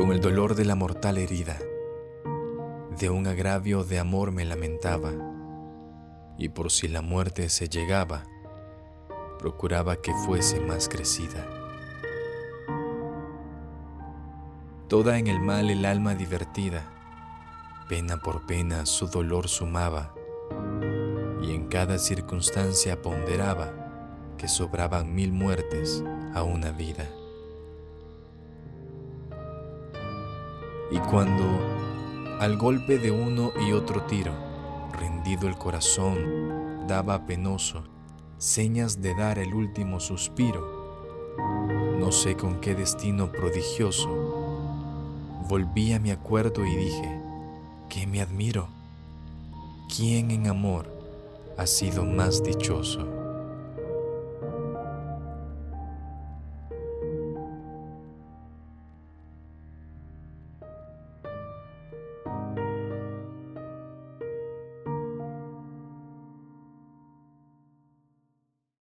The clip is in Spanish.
con el dolor de la mortal herida. De un agravio de amor me lamentaba, y por si la muerte se llegaba, procuraba que fuese más crecida. Toda en el mal el alma divertida, pena por pena su dolor sumaba, y en cada circunstancia ponderaba que sobraban mil muertes a una vida. Y cuando, al golpe de uno y otro tiro, rendido el corazón, daba penoso señas de dar el último suspiro, no sé con qué destino prodigioso, volví a mi acuerdo y dije, que me admiro, ¿quién en amor ha sido más dichoso?